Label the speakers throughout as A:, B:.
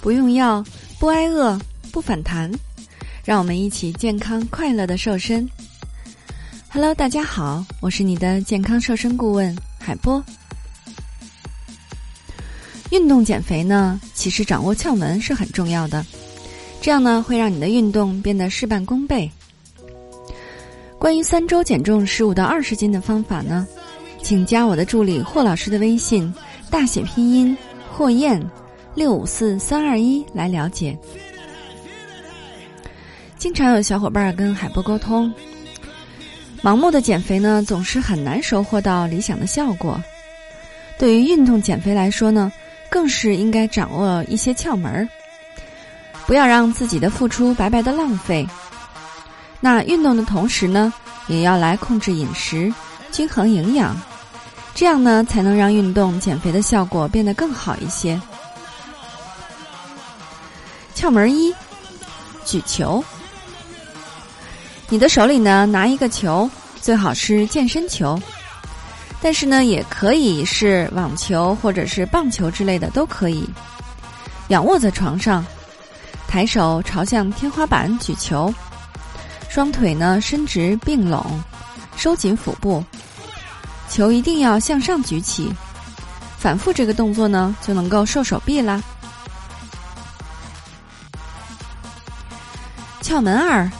A: 不用药，不挨饿，不反弹，让我们一起健康快乐的瘦身。Hello，大家好，我是你的健康瘦身顾问海波。运动减肥呢，其实掌握窍门是很重要的，这样呢会让你的运动变得事半功倍。关于三周减重十五到二十斤的方法呢，请加我的助理霍老师的微信，大写拼音霍燕六五四三二一来了解。经常有小伙伴跟海波沟通，盲目的减肥呢，总是很难收获到理想的效果。对于运动减肥来说呢，更是应该掌握一些窍门儿，不要让自己的付出白白的浪费。那运动的同时呢，也要来控制饮食，均衡营养，这样呢才能让运动减肥的效果变得更好一些。窍门一：举球。你的手里呢拿一个球，最好是健身球。但是呢，也可以是网球或者是棒球之类的都可以。仰卧在床上，抬手朝向天花板举球，双腿呢伸直并拢，收紧腹部，球一定要向上举起。反复这个动作呢，就能够瘦手臂啦。窍门二：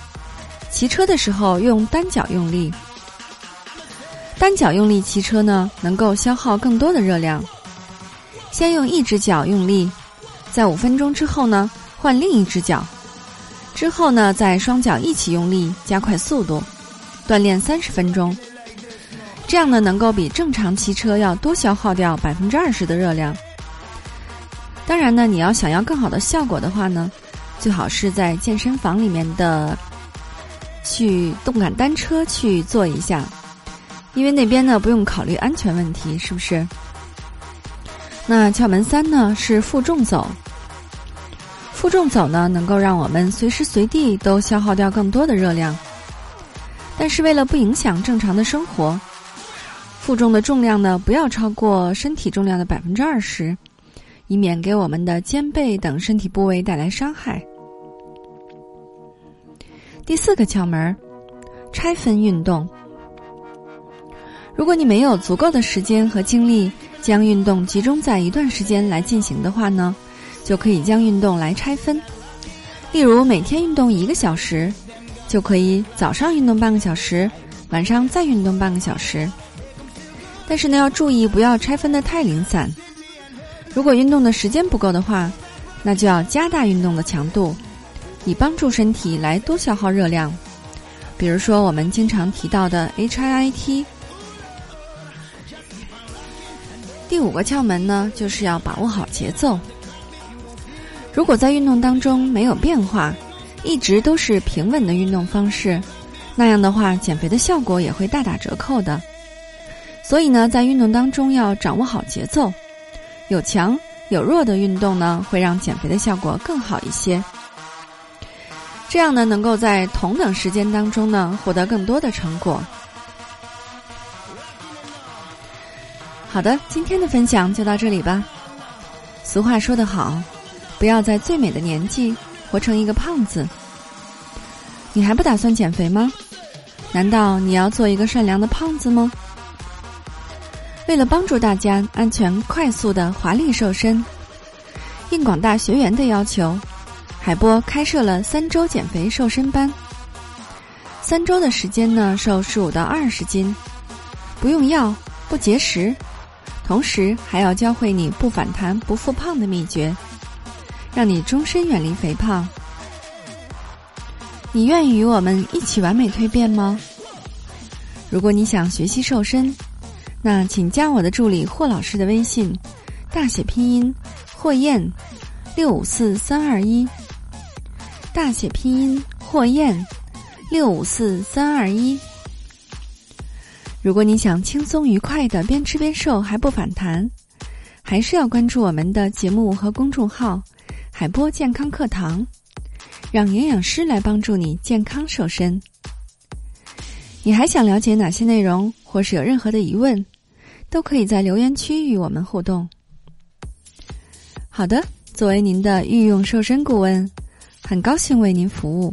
A: 骑车的时候用单脚用力。单脚用力骑车呢，能够消耗更多的热量。先用一只脚用力，在五分钟之后呢，换另一只脚，之后呢，再双脚一起用力，加快速度，锻炼三十分钟。这样呢，能够比正常骑车要多消耗掉百分之二十的热量。当然呢，你要想要更好的效果的话呢，最好是在健身房里面的去动感单车去做一下。因为那边呢不用考虑安全问题，是不是？那窍门三呢是负重走。负重走呢能够让我们随时随地都消耗掉更多的热量，但是为了不影响正常的生活，负重的重量呢不要超过身体重量的百分之二十，以免给我们的肩背等身体部位带来伤害。第四个窍门，拆分运动。如果你没有足够的时间和精力将运动集中在一段时间来进行的话呢，就可以将运动来拆分。例如每天运动一个小时，就可以早上运动半个小时，晚上再运动半个小时。但是呢，要注意不要拆分的太零散。如果运动的时间不够的话，那就要加大运动的强度，以帮助身体来多消耗热量。比如说我们经常提到的 HIIT。第五个窍门呢，就是要把握好节奏。如果在运动当中没有变化，一直都是平稳的运动方式，那样的话，减肥的效果也会大打折扣的。所以呢，在运动当中要掌握好节奏，有强有弱的运动呢，会让减肥的效果更好一些。这样呢，能够在同等时间当中呢，获得更多的成果。好的，今天的分享就到这里吧。俗话说得好，不要在最美的年纪活成一个胖子。你还不打算减肥吗？难道你要做一个善良的胖子吗？为了帮助大家安全、快速的华丽瘦身，应广大学员的要求，海波开设了三周减肥瘦身班。三周的时间呢，瘦十五到二十斤，不用药，不节食。同时还要教会你不反弹、不复胖的秘诀，让你终身远离肥胖。你愿意与我们一起完美蜕变吗？如果你想学习瘦身，那请加我的助理霍老师的微信，大写拼音霍燕六五四三二一，大写拼音霍燕六五四三二一。如果你想轻松愉快的边吃边瘦还不反弹，还是要关注我们的节目和公众号“海波健康课堂”，让营养师来帮助你健康瘦身。你还想了解哪些内容，或是有任何的疑问，都可以在留言区与我们互动。好的。作为您的御用瘦身顾问，很高兴为您服务。